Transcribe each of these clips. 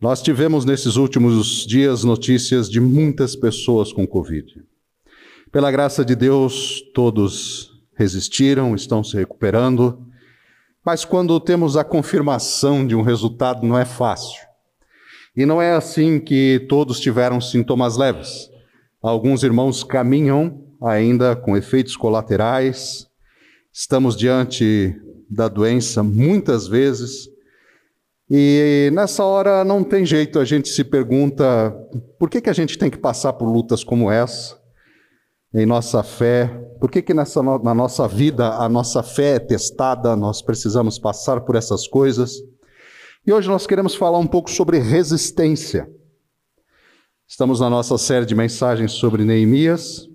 Nós tivemos nesses últimos dias notícias de muitas pessoas com Covid. Pela graça de Deus, todos resistiram, estão se recuperando, mas quando temos a confirmação de um resultado, não é fácil. E não é assim que todos tiveram sintomas leves. Alguns irmãos caminham ainda com efeitos colaterais, estamos diante da doença muitas vezes e nessa hora não tem jeito, a gente se pergunta por que, que a gente tem que passar por lutas como essa em nossa fé, por que, que nessa, na nossa vida a nossa fé é testada, nós precisamos passar por essas coisas. E hoje nós queremos falar um pouco sobre resistência. Estamos na nossa série de mensagens sobre Neemias.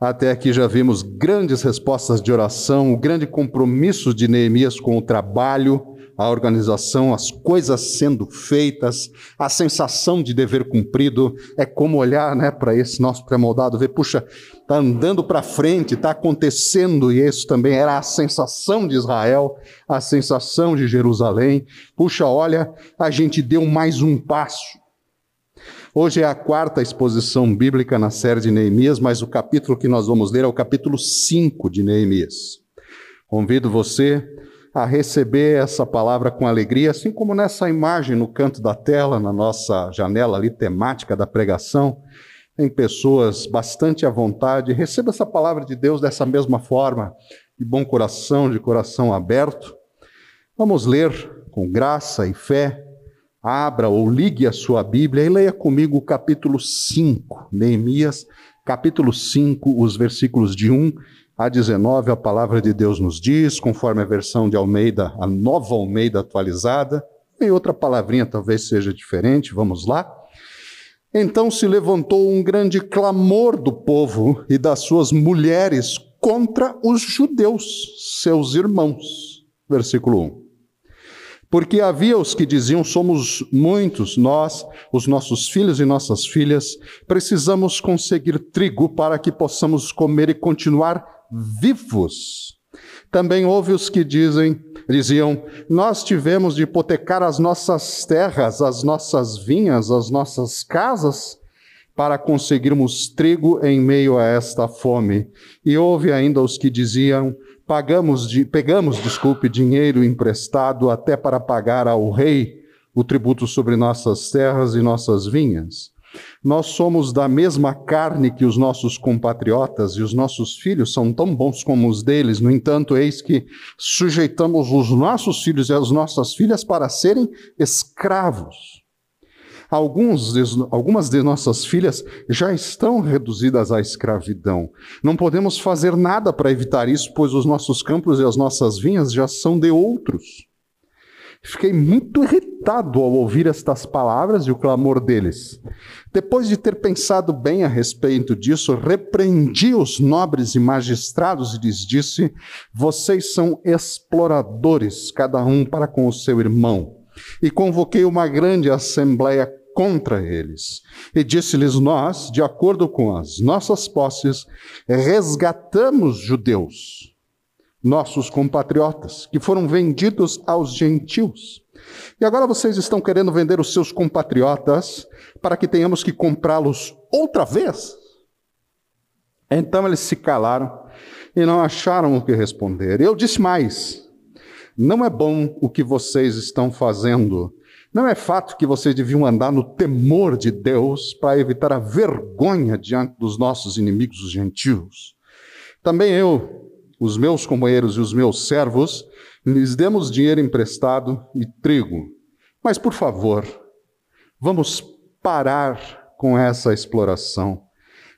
Até aqui já vimos grandes respostas de oração, o grande compromisso de Neemias com o trabalho, a organização, as coisas sendo feitas, a sensação de dever cumprido, é como olhar né, para esse nosso pré-moldado, ver, puxa, está andando para frente, está acontecendo, e isso também era a sensação de Israel, a sensação de Jerusalém. Puxa, olha, a gente deu mais um passo. Hoje é a quarta exposição bíblica na série de Neemias, mas o capítulo que nós vamos ler é o capítulo 5 de Neemias. Convido você a receber essa palavra com alegria, assim como nessa imagem no canto da tela, na nossa janela ali temática da pregação, tem pessoas bastante à vontade. Receba essa palavra de Deus dessa mesma forma, de bom coração, de coração aberto. Vamos ler com graça e fé. Abra ou ligue a sua Bíblia e leia comigo o capítulo 5, Neemias, capítulo 5, os versículos de 1 a 19, a palavra de Deus nos diz, conforme a versão de Almeida, a nova Almeida atualizada, e outra palavrinha talvez seja diferente, vamos lá. Então se levantou um grande clamor do povo e das suas mulheres contra os judeus, seus irmãos. Versículo 1. Porque havia os que diziam: somos muitos, nós, os nossos filhos e nossas filhas, precisamos conseguir trigo para que possamos comer e continuar vivos. Também houve os que dizem, diziam: Nós tivemos de hipotecar as nossas terras, as nossas vinhas, as nossas casas, para conseguirmos trigo em meio a esta fome. E houve ainda os que diziam: Pagamos de, pegamos, desculpe, dinheiro emprestado até para pagar ao rei o tributo sobre nossas terras e nossas vinhas. Nós somos da mesma carne que os nossos compatriotas e os nossos filhos são tão bons como os deles. No entanto, eis que sujeitamos os nossos filhos e as nossas filhas para serem escravos. Alguns, algumas de nossas filhas já estão reduzidas à escravidão. Não podemos fazer nada para evitar isso, pois os nossos campos e as nossas vinhas já são de outros. Fiquei muito irritado ao ouvir estas palavras e o clamor deles. Depois de ter pensado bem a respeito disso, repreendi os nobres e magistrados e lhes disse: Vocês são exploradores, cada um para com o seu irmão. E convoquei uma grande assembleia contra eles. E disse-lhes: Nós, de acordo com as nossas posses, resgatamos judeus nossos compatriotas, que foram vendidos aos gentios. E agora vocês estão querendo vender os seus compatriotas para que tenhamos que comprá-los outra vez? Então eles se calaram e não acharam o que responder. Eu disse mais: não é bom o que vocês estão fazendo. Não é fato que vocês deviam andar no temor de Deus para evitar a vergonha diante dos nossos inimigos os gentios. Também eu os meus companheiros e os meus servos, lhes demos dinheiro emprestado e trigo. Mas, por favor, vamos parar com essa exploração.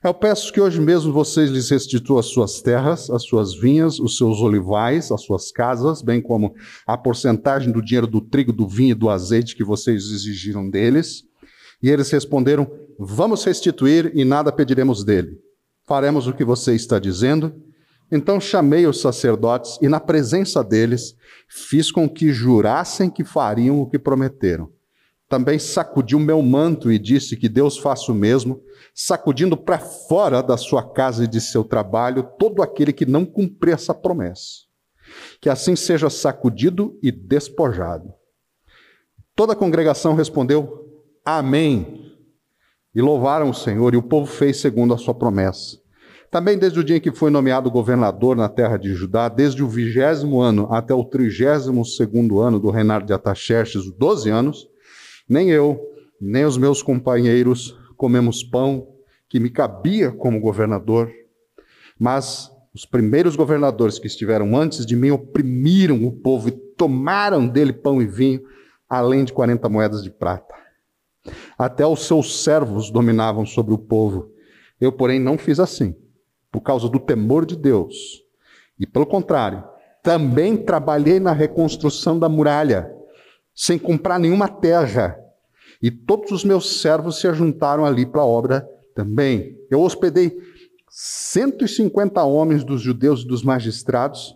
Eu peço que hoje mesmo vocês lhes restituam as suas terras, as suas vinhas, os seus olivais, as suas casas, bem como a porcentagem do dinheiro do trigo, do vinho e do azeite que vocês exigiram deles. E eles responderam: Vamos restituir e nada pediremos dele. Faremos o que você está dizendo então chamei os sacerdotes e, na presença deles, fiz com que jurassem que fariam o que prometeram. Também sacudi o meu manto e disse que Deus faça o mesmo, sacudindo para fora da sua casa e de seu trabalho todo aquele que não cumprir essa promessa. Que assim seja sacudido e despojado. Toda a congregação respondeu: Amém. E louvaram o Senhor, e o povo fez segundo a sua promessa. Também desde o dia em que foi nomeado governador na terra de Judá, desde o vigésimo ano até o trigésimo segundo ano do reinado de Ataxerxes, 12 anos, nem eu, nem os meus companheiros comemos pão que me cabia como governador, mas os primeiros governadores que estiveram antes de mim oprimiram o povo e tomaram dele pão e vinho, além de 40 moedas de prata. Até os seus servos dominavam sobre o povo. Eu, porém, não fiz assim, por causa do temor de Deus. E, pelo contrário, também trabalhei na reconstrução da muralha, sem comprar nenhuma terra. E todos os meus servos se ajuntaram ali para a obra também. Eu hospedei 150 homens dos judeus e dos magistrados,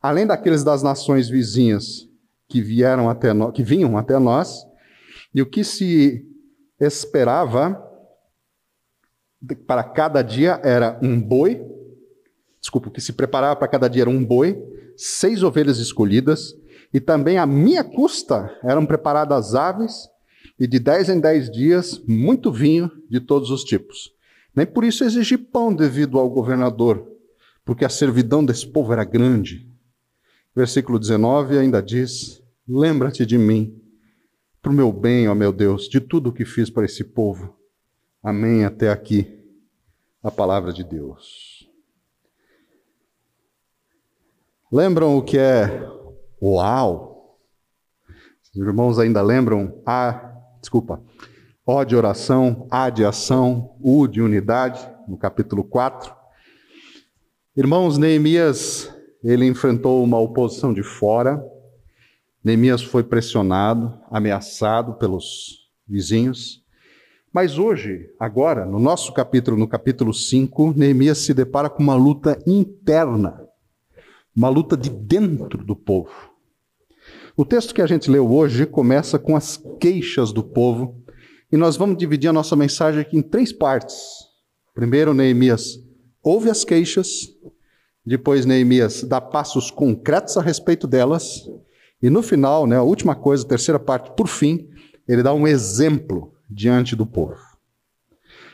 além daqueles das nações vizinhas que vieram até no, que vinham até nós, e o que se esperava para cada dia era um boi, desculpa, o que se preparava para cada dia era um boi, seis ovelhas escolhidas, e também a minha custa eram preparadas aves, e de dez em dez dias muito vinho de todos os tipos. Nem por isso exigi pão devido ao governador, porque a servidão desse povo era grande. Versículo 19 ainda diz: Lembra-te de mim, para o meu bem, ó meu Deus, de tudo o que fiz para esse povo. Amém. Até aqui a palavra de Deus. Lembram o que é uau? Os irmãos ainda lembram a, desculpa, O de oração, A de ação, U de unidade, no capítulo 4. Irmãos, Neemias, ele enfrentou uma oposição de fora, Neemias foi pressionado, ameaçado pelos vizinhos. Mas hoje, agora, no nosso capítulo, no capítulo 5, Neemias se depara com uma luta interna, uma luta de dentro do povo. O texto que a gente leu hoje começa com as queixas do povo, e nós vamos dividir a nossa mensagem aqui em três partes. Primeiro, Neemias ouve as queixas, depois, Neemias dá passos concretos a respeito delas, e no final, né, a última coisa, a terceira parte, por fim, ele dá um exemplo diante do povo.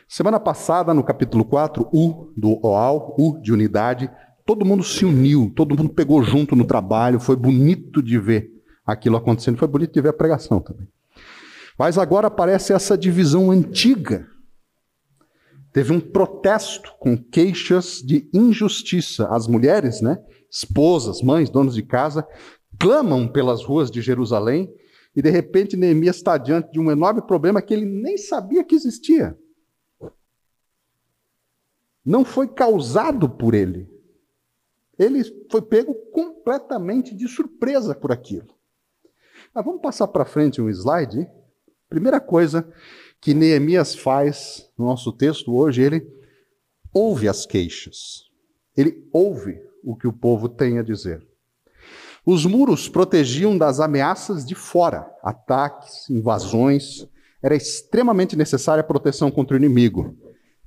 Semana passada, no capítulo 4, U do OAL, U de unidade, todo mundo se uniu, todo mundo pegou junto no trabalho, foi bonito de ver aquilo acontecendo, foi bonito de ver a pregação também. Mas agora aparece essa divisão antiga. Teve um protesto com queixas de injustiça. As mulheres, né, esposas, mães, donas de casa, clamam pelas ruas de Jerusalém e de repente Neemias está diante de um enorme problema que ele nem sabia que existia. Não foi causado por ele. Ele foi pego completamente de surpresa por aquilo. Mas vamos passar para frente um slide. Primeira coisa que Neemias faz no nosso texto hoje, ele ouve as queixas. Ele ouve o que o povo tem a dizer. Os muros protegiam das ameaças de fora, ataques, invasões. Era extremamente necessária a proteção contra o inimigo.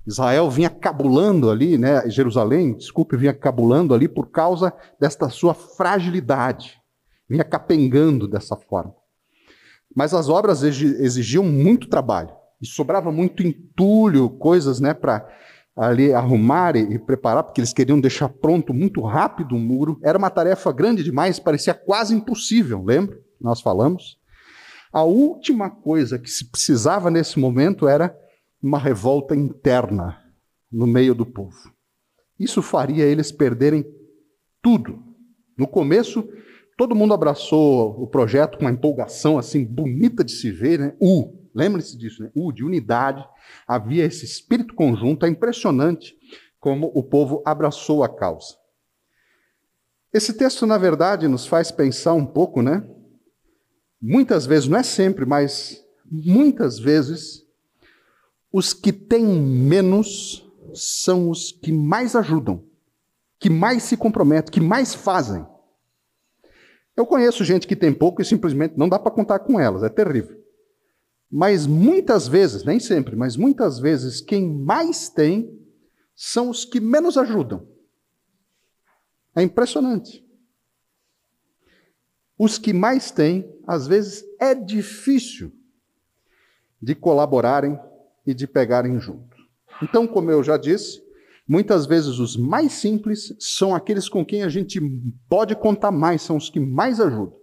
Israel vinha cabulando ali, né, Jerusalém, desculpe, vinha cabulando ali por causa desta sua fragilidade. Vinha capengando dessa forma. Mas as obras exigiam muito trabalho. E sobrava muito entulho, coisas né, para ali arrumar e preparar, porque eles queriam deixar pronto muito rápido o muro. Era uma tarefa grande demais, parecia quase impossível, lembra? Nós falamos. A última coisa que se precisava nesse momento era uma revolta interna no meio do povo. Isso faria eles perderem tudo. No começo, todo mundo abraçou o projeto com uma empolgação assim bonita de se ver, né? Uh, Lembre-se disso, né? U, de unidade, havia esse espírito conjunto. É impressionante como o povo abraçou a causa. Esse texto, na verdade, nos faz pensar um pouco, né? Muitas vezes, não é sempre, mas muitas vezes, os que têm menos são os que mais ajudam, que mais se comprometem, que mais fazem. Eu conheço gente que tem pouco e simplesmente não dá para contar com elas, é terrível. Mas muitas vezes, nem sempre, mas muitas vezes, quem mais tem são os que menos ajudam. É impressionante. os que mais têm, às vezes é difícil de colaborarem e de pegarem junto. Então, como eu já disse, muitas vezes os mais simples são aqueles com quem a gente pode contar mais, são os que mais ajudam.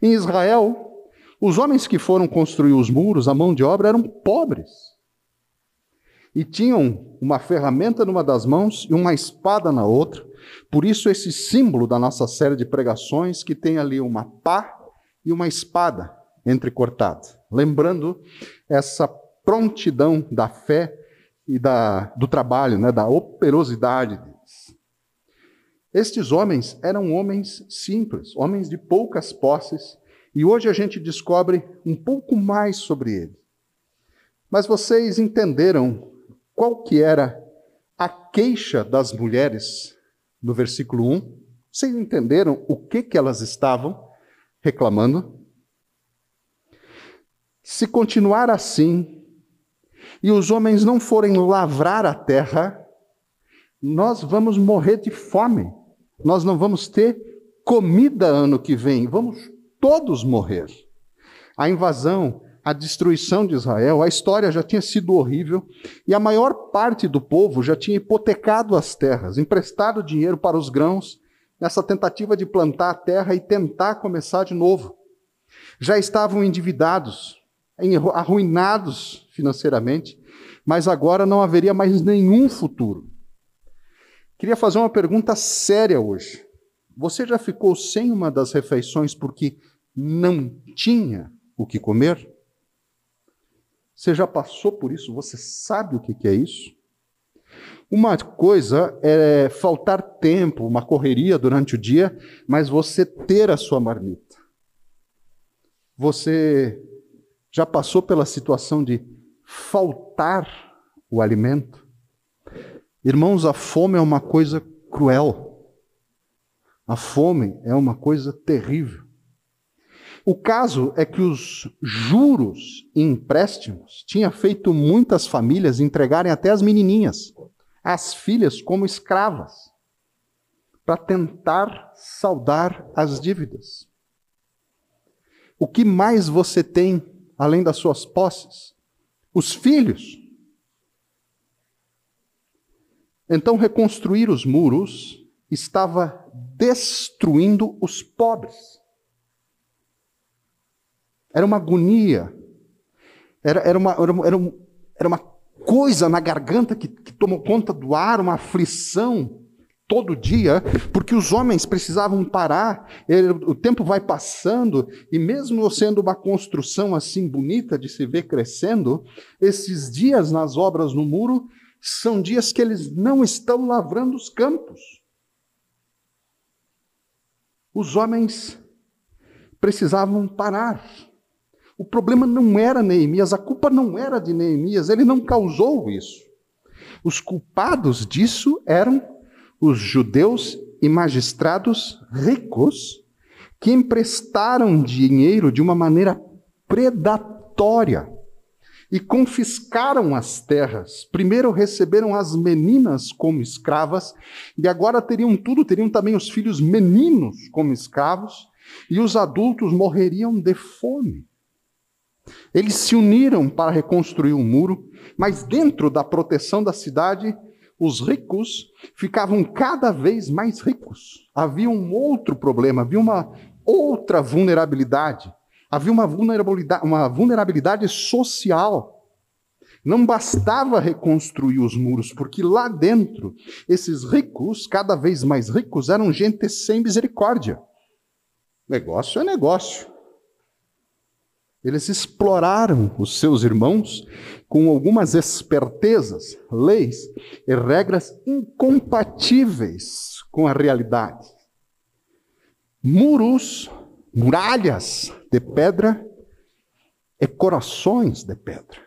Em Israel, os homens que foram construir os muros, a mão de obra, eram pobres. E tinham uma ferramenta numa das mãos e uma espada na outra. Por isso, esse símbolo da nossa série de pregações, que tem ali uma pá e uma espada entrecortada. Lembrando essa prontidão da fé e da, do trabalho, né, da operosidade deles. Estes homens eram homens simples, homens de poucas posses, e hoje a gente descobre um pouco mais sobre ele. Mas vocês entenderam qual que era a queixa das mulheres no versículo 1? Vocês entenderam o que, que elas estavam reclamando? Se continuar assim, e os homens não forem lavrar a terra, nós vamos morrer de fome. Nós não vamos ter comida ano que vem. Vamos todos morrer. A invasão, a destruição de Israel, a história já tinha sido horrível e a maior parte do povo já tinha hipotecado as terras, emprestado dinheiro para os grãos, nessa tentativa de plantar a terra e tentar começar de novo. Já estavam endividados, arruinados financeiramente, mas agora não haveria mais nenhum futuro. Queria fazer uma pergunta séria hoje. Você já ficou sem uma das refeições porque não tinha o que comer? Você já passou por isso? Você sabe o que é isso? Uma coisa é faltar tempo, uma correria durante o dia, mas você ter a sua marmita. Você já passou pela situação de faltar o alimento? Irmãos, a fome é uma coisa cruel. A fome é uma coisa terrível. O caso é que os juros e empréstimos tinha feito muitas famílias entregarem até as menininhas, as filhas como escravas, para tentar saldar as dívidas. O que mais você tem além das suas posses? Os filhos. Então, reconstruir os muros estava destruindo os pobres. Era uma agonia. Era, era, uma, era, era uma coisa na garganta que, que tomou conta do ar, uma aflição todo dia, porque os homens precisavam parar, o tempo vai passando, e mesmo sendo uma construção assim bonita de se ver crescendo, esses dias nas obras no muro são dias que eles não estão lavrando os campos. Os homens precisavam parar. O problema não era Neemias, a culpa não era de Neemias, ele não causou isso. Os culpados disso eram os judeus e magistrados ricos que emprestaram dinheiro de uma maneira predatória e confiscaram as terras. Primeiro receberam as meninas como escravas e agora teriam tudo, teriam também os filhos meninos como escravos e os adultos morreriam de fome. Eles se uniram para reconstruir o um muro, mas dentro da proteção da cidade, os ricos ficavam cada vez mais ricos. Havia um outro problema, havia uma outra vulnerabilidade. Havia uma vulnerabilidade, uma vulnerabilidade social. Não bastava reconstruir os muros, porque lá dentro, esses ricos, cada vez mais ricos, eram gente sem misericórdia. Negócio é negócio. Eles exploraram os seus irmãos com algumas espertezas, leis e regras incompatíveis com a realidade. Muros, muralhas de pedra e corações de pedra.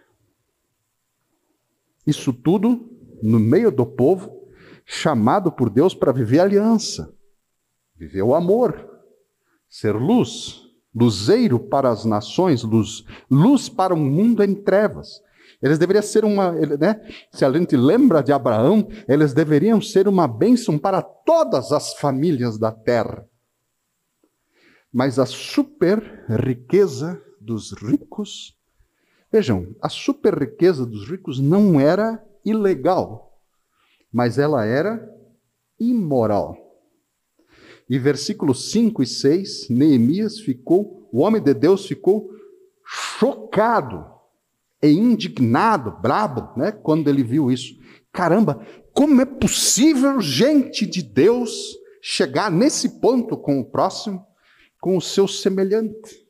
Isso tudo no meio do povo chamado por Deus para viver aliança, viver o amor, ser luz, luzeiro para as nações, luz, luz para um mundo em trevas. Eles deveriam ser uma, né? Se a gente lembra de Abraão, eles deveriam ser uma bênção para todas as famílias da terra. Mas a super riqueza dos ricos, vejam, a super riqueza dos ricos não era ilegal, mas ela era imoral. E versículos 5 e 6, Neemias ficou, o homem de Deus ficou chocado e indignado, brabo, né, quando ele viu isso. Caramba, como é possível gente de Deus chegar nesse ponto com o próximo, com o seu semelhante?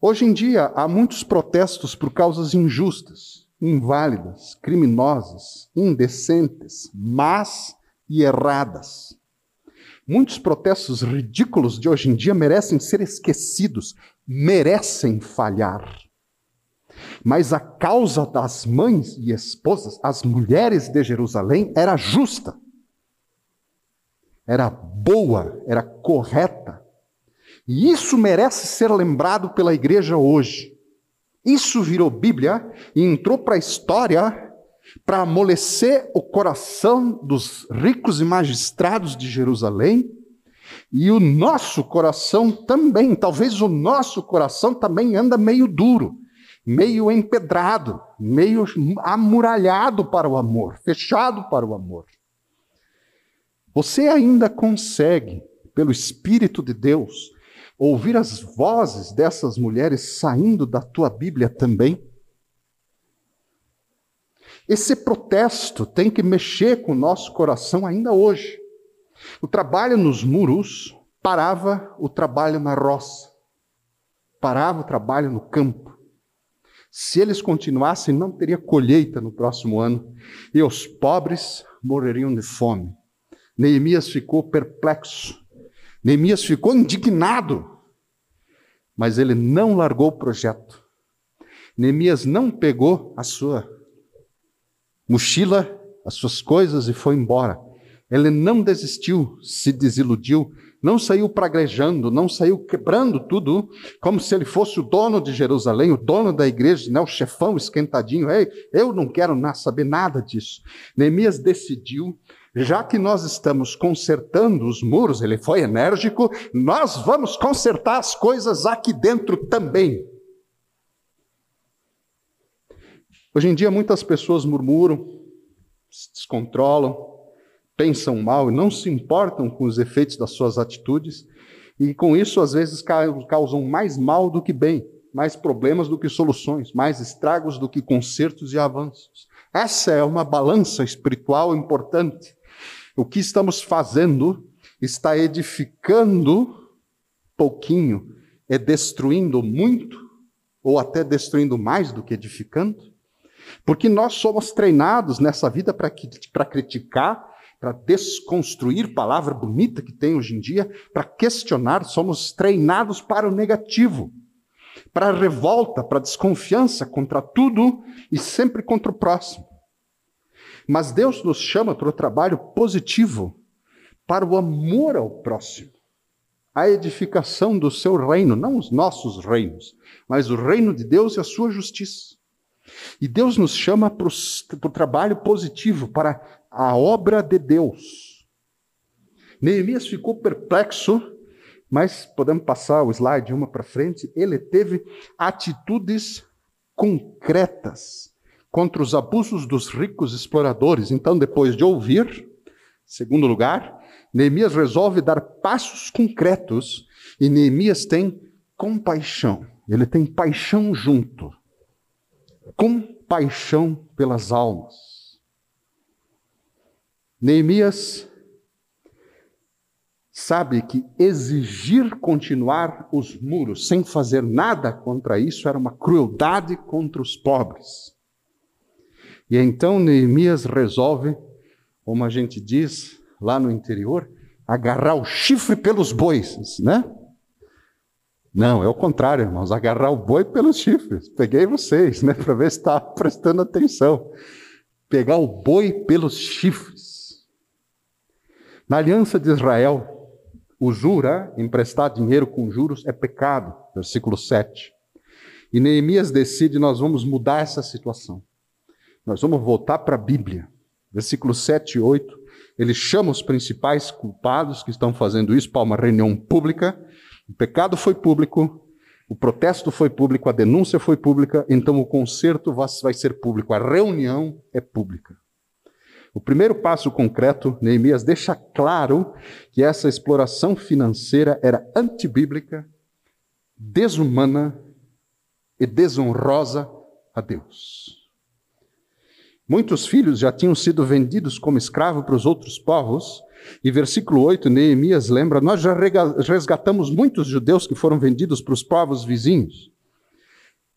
Hoje em dia há muitos protestos por causas injustas, inválidas, criminosas, indecentes, más e erradas. Muitos protestos ridículos de hoje em dia merecem ser esquecidos, merecem falhar. Mas a causa das mães e esposas, as mulheres de Jerusalém, era justa, era boa, era correta. E isso merece ser lembrado pela igreja hoje. Isso virou Bíblia e entrou para a história para amolecer o coração dos ricos e magistrados de Jerusalém. E o nosso coração também, talvez o nosso coração também anda meio duro meio empedrado, meio amuralhado para o amor, fechado para o amor. Você ainda consegue, pelo Espírito de Deus, ouvir as vozes dessas mulheres saindo da tua Bíblia também? Esse protesto tem que mexer com o nosso coração ainda hoje. O trabalho nos muros parava o trabalho na roça, parava o trabalho no campo. Se eles continuassem, não teria colheita no próximo ano e os pobres morreriam de fome. Neemias ficou perplexo. Neemias ficou indignado. Mas ele não largou o projeto. Neemias não pegou a sua mochila, as suas coisas e foi embora. Ele não desistiu, se desiludiu, não saiu praguejando, não saiu quebrando tudo, como se ele fosse o dono de Jerusalém, o dono da igreja, né, o chefão esquentadinho. Ei, eu não quero saber nada disso. Neemias decidiu, já que nós estamos consertando os muros, ele foi enérgico, nós vamos consertar as coisas aqui dentro também. Hoje em dia, muitas pessoas murmuram, se descontrolam, pensam mal e não se importam com os efeitos das suas atitudes, e com isso, às vezes, causam mais mal do que bem, mais problemas do que soluções, mais estragos do que consertos e avanços. Essa é uma balança espiritual importante. O que estamos fazendo está edificando pouquinho, é destruindo muito, ou até destruindo mais do que edificando. Porque nós somos treinados nessa vida para criticar, para desconstruir palavra bonita que tem hoje em dia, para questionar, somos treinados para o negativo, para a revolta, para a desconfiança contra tudo e sempre contra o próximo. Mas Deus nos chama para o trabalho positivo, para o amor ao próximo, a edificação do seu reino, não os nossos reinos, mas o reino de Deus e a sua justiça. E Deus nos chama para o trabalho positivo, para a obra de Deus. Neemias ficou perplexo, mas podemos passar o slide uma para frente. Ele teve atitudes concretas contra os abusos dos ricos exploradores. Então, depois de ouvir, segundo lugar, Neemias resolve dar passos concretos e Neemias tem compaixão. Ele tem paixão junto. Compaixão pelas almas. Neemias sabe que exigir continuar os muros sem fazer nada contra isso era uma crueldade contra os pobres. E então Neemias resolve, como a gente diz lá no interior, agarrar o chifre pelos bois, né? Não, é o contrário, irmãos, agarrar o boi pelos chifres. Peguei vocês, né, para ver se está prestando atenção. Pegar o boi pelos chifres. Na aliança de Israel, o jura, emprestar dinheiro com juros, é pecado. Versículo 7. E Neemias decide: nós vamos mudar essa situação. Nós vamos voltar para a Bíblia. Versículo 7 e 8. Ele chama os principais culpados que estão fazendo isso para uma reunião pública. O pecado foi público, o protesto foi público, a denúncia foi pública, então o conserto vai ser público, a reunião é pública. O primeiro passo concreto, Neemias deixa claro que essa exploração financeira era antibíblica, desumana e desonrosa a Deus. Muitos filhos já tinham sido vendidos como escravo para os outros povos, e versículo 8, Neemias lembra: Nós já resgatamos muitos judeus que foram vendidos para os povos vizinhos.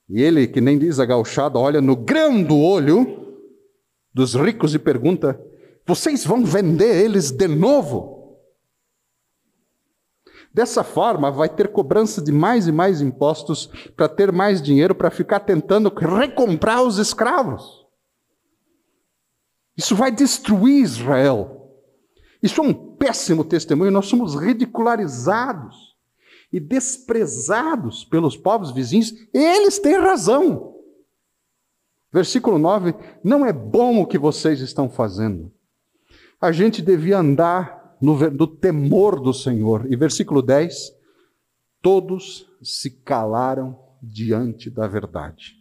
E ele, que nem diz a gauchada, olha no grão do olho dos ricos e pergunta: Vocês vão vender eles de novo? Dessa forma, vai ter cobrança de mais e mais impostos para ter mais dinheiro para ficar tentando recomprar os escravos. Isso vai destruir Israel. Isso é um péssimo testemunho. Nós somos ridicularizados e desprezados pelos povos vizinhos. Eles têm razão. Versículo 9: Não é bom o que vocês estão fazendo. A gente devia andar no, no temor do Senhor. E versículo 10: Todos se calaram diante da verdade.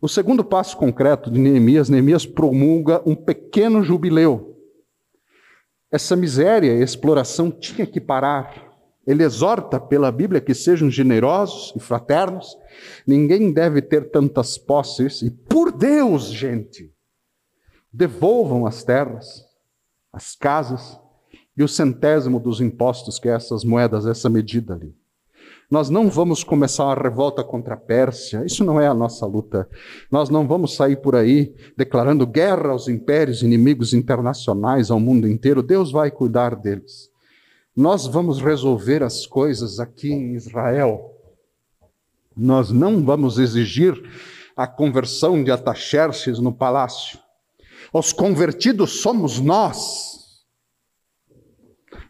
O segundo passo concreto de Neemias, Neemias promulga um pequeno jubileu. Essa miséria e exploração tinha que parar. Ele exorta pela Bíblia que sejam generosos e fraternos. Ninguém deve ter tantas posses. E por Deus, gente, devolvam as terras, as casas e o centésimo dos impostos, que é essas moedas, essa medida ali. Nós não vamos começar uma revolta contra a Pérsia, isso não é a nossa luta. Nós não vamos sair por aí declarando guerra aos impérios inimigos internacionais, ao mundo inteiro. Deus vai cuidar deles. Nós vamos resolver as coisas aqui em Israel. Nós não vamos exigir a conversão de Ataxerxes no palácio. Os convertidos somos nós.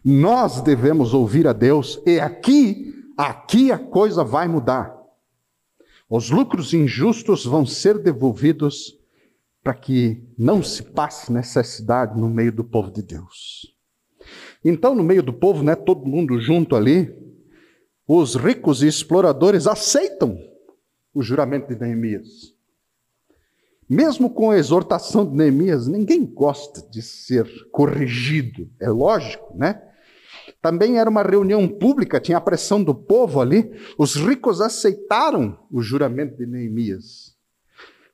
Nós devemos ouvir a Deus, e aqui Aqui a coisa vai mudar. Os lucros injustos vão ser devolvidos para que não se passe necessidade no meio do povo de Deus. Então, no meio do povo, né, todo mundo junto ali, os ricos e exploradores aceitam o juramento de Neemias. Mesmo com a exortação de Neemias, ninguém gosta de ser corrigido, é lógico, né? Também era uma reunião pública, tinha a pressão do povo ali. Os ricos aceitaram o juramento de Neemias.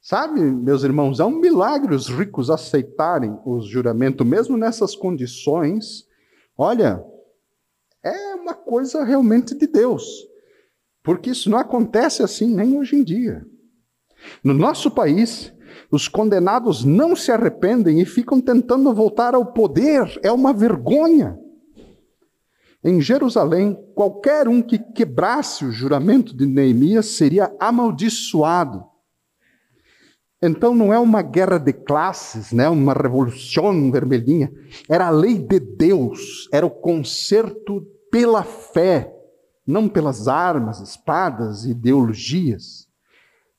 Sabe, meus irmãos, é um milagre os ricos aceitarem o juramento, mesmo nessas condições. Olha, é uma coisa realmente de Deus, porque isso não acontece assim nem hoje em dia. No nosso país, os condenados não se arrependem e ficam tentando voltar ao poder, é uma vergonha. Em Jerusalém, qualquer um que quebrasse o juramento de Neemias seria amaldiçoado. Então não é uma guerra de classes, né, uma revolução vermelhinha, era a lei de Deus, era o conserto pela fé, não pelas armas, espadas, ideologias.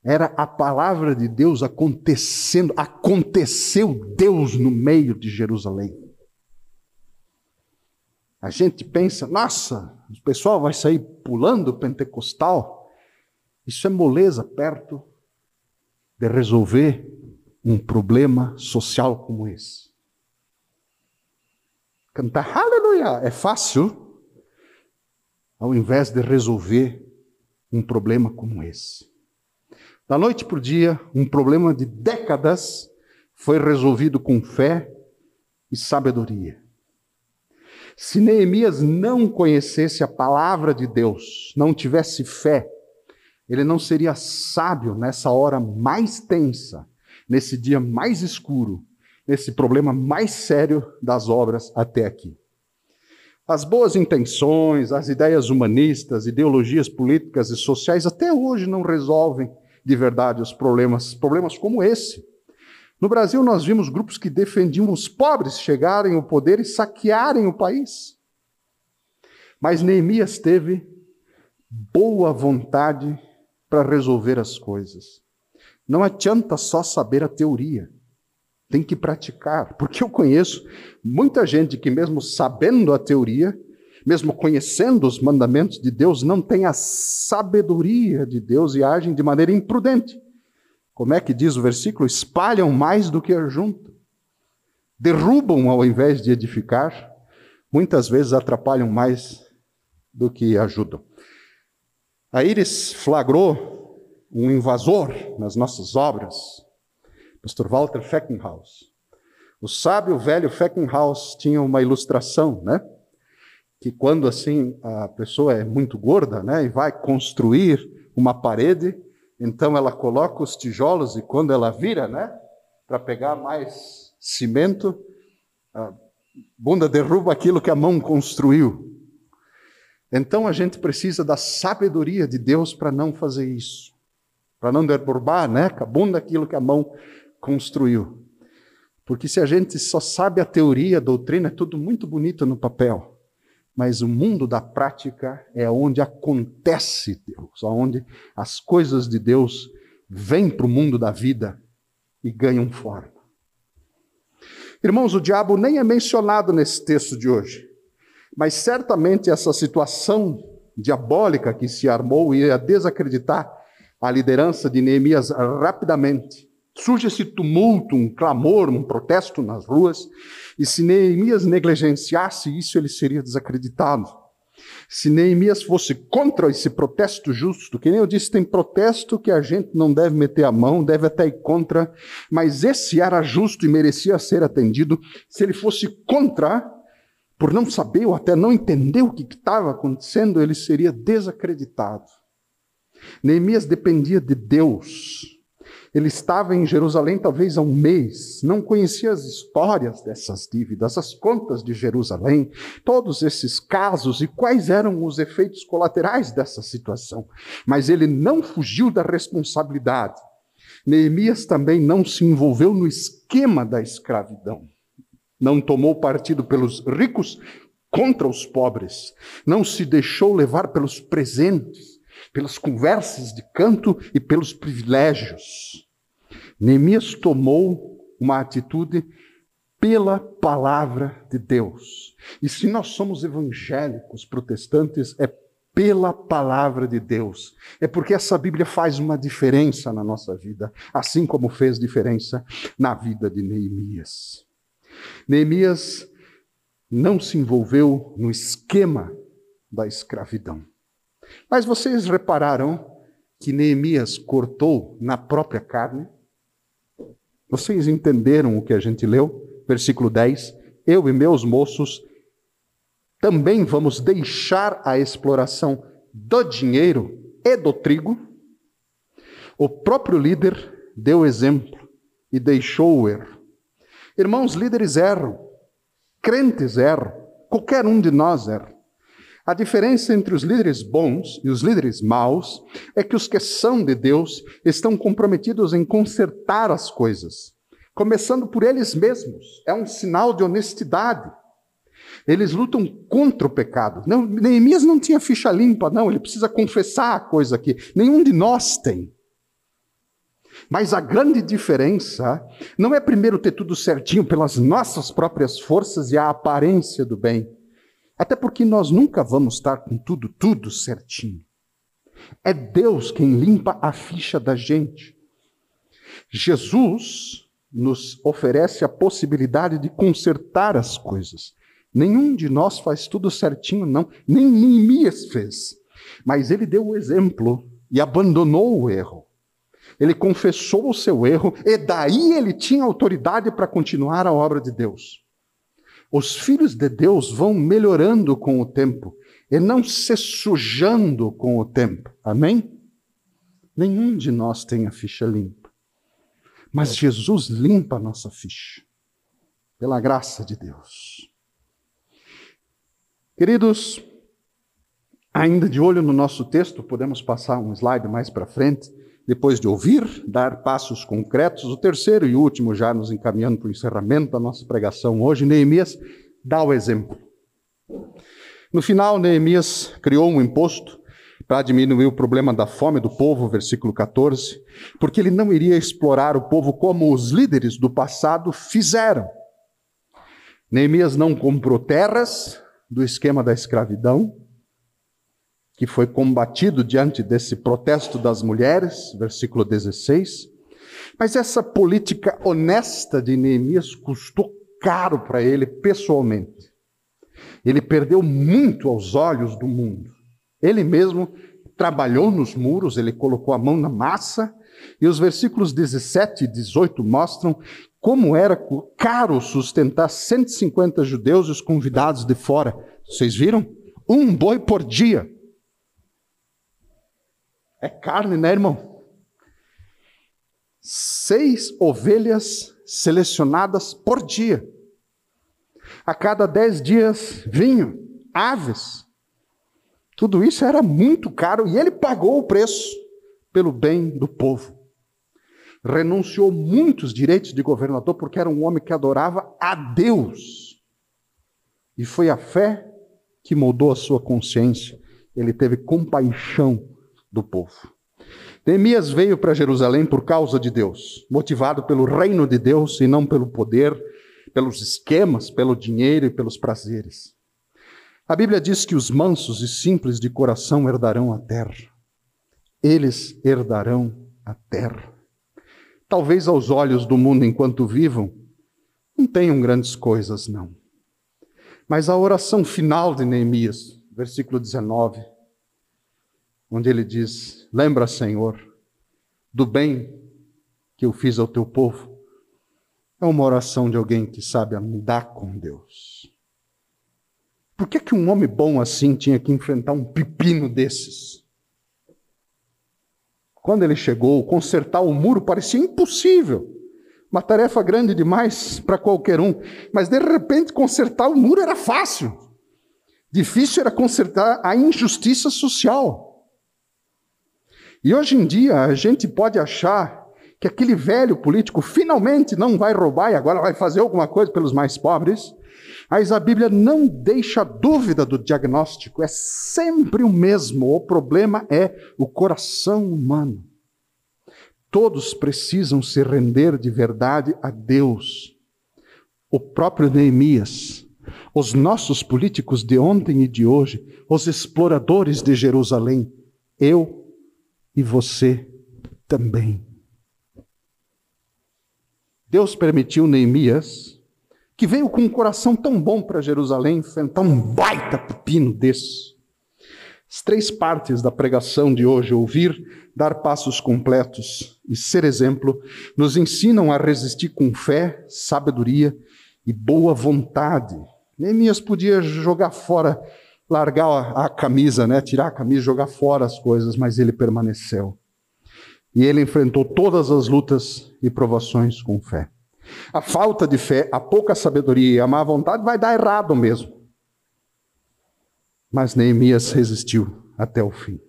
Era a palavra de Deus acontecendo, aconteceu Deus no meio de Jerusalém. A gente pensa, nossa, o pessoal vai sair pulando pentecostal. Isso é moleza perto de resolver um problema social como esse. Cantar aleluia é fácil, ao invés de resolver um problema como esse. Da noite para o dia, um problema de décadas foi resolvido com fé e sabedoria. Se Neemias não conhecesse a palavra de Deus, não tivesse fé, ele não seria sábio nessa hora mais tensa, nesse dia mais escuro, nesse problema mais sério das obras até aqui. As boas intenções, as ideias humanistas, ideologias políticas e sociais até hoje não resolvem de verdade os problemas, problemas como esse. No Brasil, nós vimos grupos que defendiam os pobres chegarem ao poder e saquearem o país. Mas Neemias teve boa vontade para resolver as coisas. Não adianta só saber a teoria. tem que praticar, porque eu conheço muita gente que, mesmo sabendo a teoria, mesmo conhecendo os mandamentos de Deus, não tem a sabedoria de Deus e agem de maneira imprudente. Como é que diz o versículo? Espalham mais do que ajuntam, derrubam ao invés de edificar, muitas vezes atrapalham mais do que ajudam. A Iris flagrou um invasor nas nossas obras, Pastor Walter Feckenhaus. O sábio velho Feckenhaus tinha uma ilustração, né? Que quando assim a pessoa é muito gorda, né, e vai construir uma parede, então ela coloca os tijolos e quando ela vira, né, para pegar mais cimento, a bunda derruba aquilo que a mão construiu. Então a gente precisa da sabedoria de Deus para não fazer isso, para não derrubar, né, com a bunda aquilo que a mão construiu. Porque se a gente só sabe a teoria, a doutrina, é tudo muito bonito no papel. Mas o mundo da prática é onde acontece Deus, onde as coisas de Deus vêm para o mundo da vida e ganham forma. Irmãos, o diabo nem é mencionado nesse texto de hoje, mas certamente essa situação diabólica que se armou ia desacreditar a liderança de Neemias rapidamente. Surge esse tumulto, um clamor, um protesto nas ruas, e se Neemias negligenciasse isso, ele seria desacreditado. Se Neemias fosse contra esse protesto justo, que nem eu disse, tem protesto que a gente não deve meter a mão, deve até ir contra, mas esse era justo e merecia ser atendido. Se ele fosse contra, por não saber ou até não entender o que estava acontecendo, ele seria desacreditado. Neemias dependia de Deus. Ele estava em Jerusalém talvez há um mês, não conhecia as histórias dessas dívidas, as contas de Jerusalém, todos esses casos e quais eram os efeitos colaterais dessa situação. Mas ele não fugiu da responsabilidade. Neemias também não se envolveu no esquema da escravidão. Não tomou partido pelos ricos contra os pobres. Não se deixou levar pelos presentes pelas conversas de canto e pelos privilégios. Neemias tomou uma atitude pela palavra de Deus. E se nós somos evangélicos, protestantes, é pela palavra de Deus. É porque essa Bíblia faz uma diferença na nossa vida, assim como fez diferença na vida de Neemias. Neemias não se envolveu no esquema da escravidão. Mas vocês repararam que Neemias cortou na própria carne? Vocês entenderam o que a gente leu? Versículo 10: Eu e meus moços também vamos deixar a exploração do dinheiro e do trigo. O próprio líder deu exemplo e deixou o erro. Irmãos, líderes erram, crentes erram, qualquer um de nós erra. A diferença entre os líderes bons e os líderes maus é que os que são de Deus estão comprometidos em consertar as coisas, começando por eles mesmos. É um sinal de honestidade. Eles lutam contra o pecado. Não, Neemias não tinha ficha limpa, não, ele precisa confessar a coisa aqui. Nenhum de nós tem. Mas a grande diferença não é primeiro ter tudo certinho pelas nossas próprias forças e a aparência do bem até porque nós nunca vamos estar com tudo, tudo certinho. É Deus quem limpa a ficha da gente. Jesus nos oferece a possibilidade de consertar as coisas. Nenhum de nós faz tudo certinho, não. Nem Neemias fez. Mas ele deu o exemplo e abandonou o erro. Ele confessou o seu erro e daí ele tinha autoridade para continuar a obra de Deus. Os filhos de Deus vão melhorando com o tempo e não se sujando com o tempo. Amém? Nenhum de nós tem a ficha limpa. Mas Jesus limpa a nossa ficha, pela graça de Deus. Queridos, ainda de olho no nosso texto, podemos passar um slide mais para frente. Depois de ouvir, dar passos concretos, o terceiro e último, já nos encaminhando para o encerramento da nossa pregação hoje, Neemias dá o exemplo. No final, Neemias criou um imposto para diminuir o problema da fome do povo, versículo 14, porque ele não iria explorar o povo como os líderes do passado fizeram. Neemias não comprou terras do esquema da escravidão, que foi combatido diante desse protesto das mulheres, versículo 16. Mas essa política honesta de Neemias custou caro para ele pessoalmente. Ele perdeu muito aos olhos do mundo. Ele mesmo trabalhou nos muros, ele colocou a mão na massa, e os versículos 17 e 18 mostram como era caro sustentar 150 judeus e os convidados de fora. Vocês viram? Um boi por dia. É carne, né, irmão? Seis ovelhas selecionadas por dia. A cada dez dias, vinho, aves. Tudo isso era muito caro e ele pagou o preço pelo bem do povo. Renunciou muitos direitos de governador porque era um homem que adorava a Deus. E foi a fé que moldou a sua consciência. Ele teve compaixão do povo. Neemias veio para Jerusalém por causa de Deus, motivado pelo reino de Deus e não pelo poder, pelos esquemas, pelo dinheiro e pelos prazeres. A Bíblia diz que os mansos e simples de coração herdarão a terra. Eles herdarão a terra. Talvez aos olhos do mundo enquanto vivam, não tenham grandes coisas, não. Mas a oração final de Neemias, versículo 19, onde ele diz: Lembra, Senhor, do bem que eu fiz ao teu povo. É uma oração de alguém que sabe andar com Deus. Por que, que um homem bom assim tinha que enfrentar um pepino desses? Quando ele chegou, consertar o muro parecia impossível. Uma tarefa grande demais para qualquer um. Mas de repente, consertar o muro era fácil. Difícil era consertar a injustiça social. E hoje em dia, a gente pode achar que aquele velho político finalmente não vai roubar e agora vai fazer alguma coisa pelos mais pobres. Mas a Bíblia não deixa dúvida do diagnóstico, é sempre o mesmo. O problema é o coração humano. Todos precisam se render de verdade a Deus. O próprio Neemias, os nossos políticos de ontem e de hoje, os exploradores de Jerusalém, eu e você também. Deus permitiu Neemias que veio com um coração tão bom para Jerusalém enfrentar um baita pepino desse. As três partes da pregação de hoje, ouvir, dar passos completos e ser exemplo, nos ensinam a resistir com fé, sabedoria e boa vontade. Neemias podia jogar fora, largar a, camisa, né? tirar a camisa, jogar fora as coisas, mas ele permaneceu. E ele enfrentou todas as lutas e provações com fé. A falta de fé, a pouca sabedoria e a má vontade vai dar errado mesmo. Mas Neemias resistiu até o fim.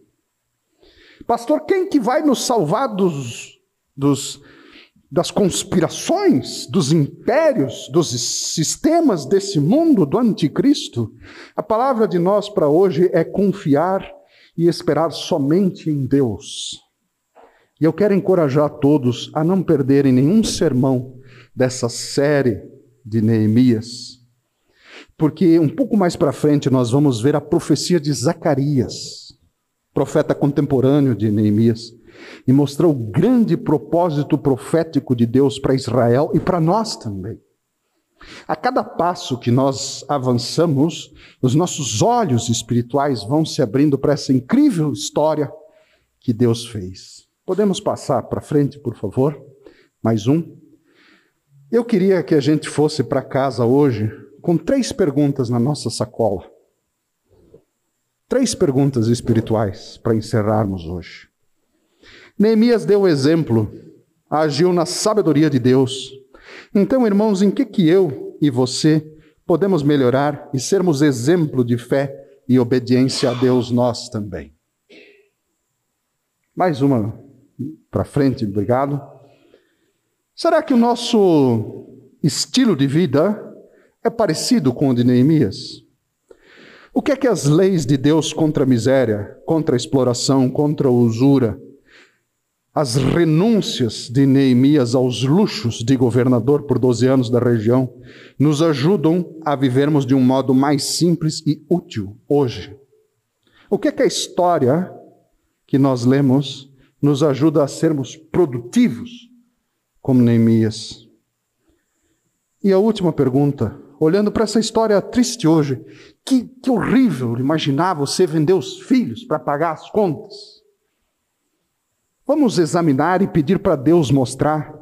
Pastor, quem que vai nos salvar dos, dos, das conspirações, dos impérios, dos sistemas desse mundo, do anticristo? A palavra de nós para hoje é confiar e esperar somente em Deus. E eu quero encorajar todos a não perderem nenhum sermão dessa série de Neemias, porque um pouco mais para frente nós vamos ver a profecia de Zacarias, profeta contemporâneo de Neemias, e mostrar o grande propósito profético de Deus para Israel e para nós também. A cada passo que nós avançamos, os nossos olhos espirituais vão se abrindo para essa incrível história que Deus fez. Podemos passar para frente, por favor? Mais um. Eu queria que a gente fosse para casa hoje com três perguntas na nossa sacola. Três perguntas espirituais para encerrarmos hoje. Neemias deu o exemplo, agiu na sabedoria de Deus. Então, irmãos, em que que eu e você podemos melhorar e sermos exemplo de fé e obediência a Deus nós também? Mais uma para frente, obrigado. Será que o nosso estilo de vida é parecido com o de Neemias? O que é que as leis de Deus contra a miséria, contra a exploração, contra a usura, as renúncias de Neemias aos luxos de governador por 12 anos da região, nos ajudam a vivermos de um modo mais simples e útil hoje? O que é que a história que nós lemos nos ajuda a sermos produtivos como Neemias? E a última pergunta, olhando para essa história triste hoje, que, que horrível imaginar você vender os filhos para pagar as contas. Vamos examinar e pedir para Deus mostrar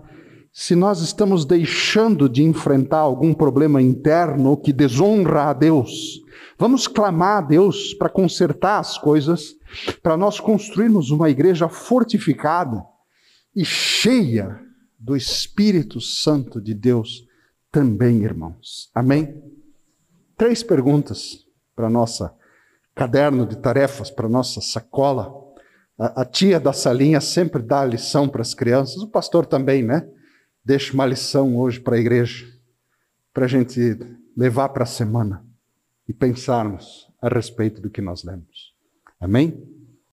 se nós estamos deixando de enfrentar algum problema interno que desonra a Deus. Vamos clamar a Deus para consertar as coisas, para nós construirmos uma igreja fortificada e cheia do Espírito Santo de Deus também, irmãos. Amém? Três perguntas para nossa caderno de tarefas, para nossa sacola. A, a, tia da salinha sempre dá lição para as crianças, o pastor também, né? Deixa uma lição hoje para a igreja, para a gente levar para a semana e pensarmos a respeito do que nós lemos. Amém?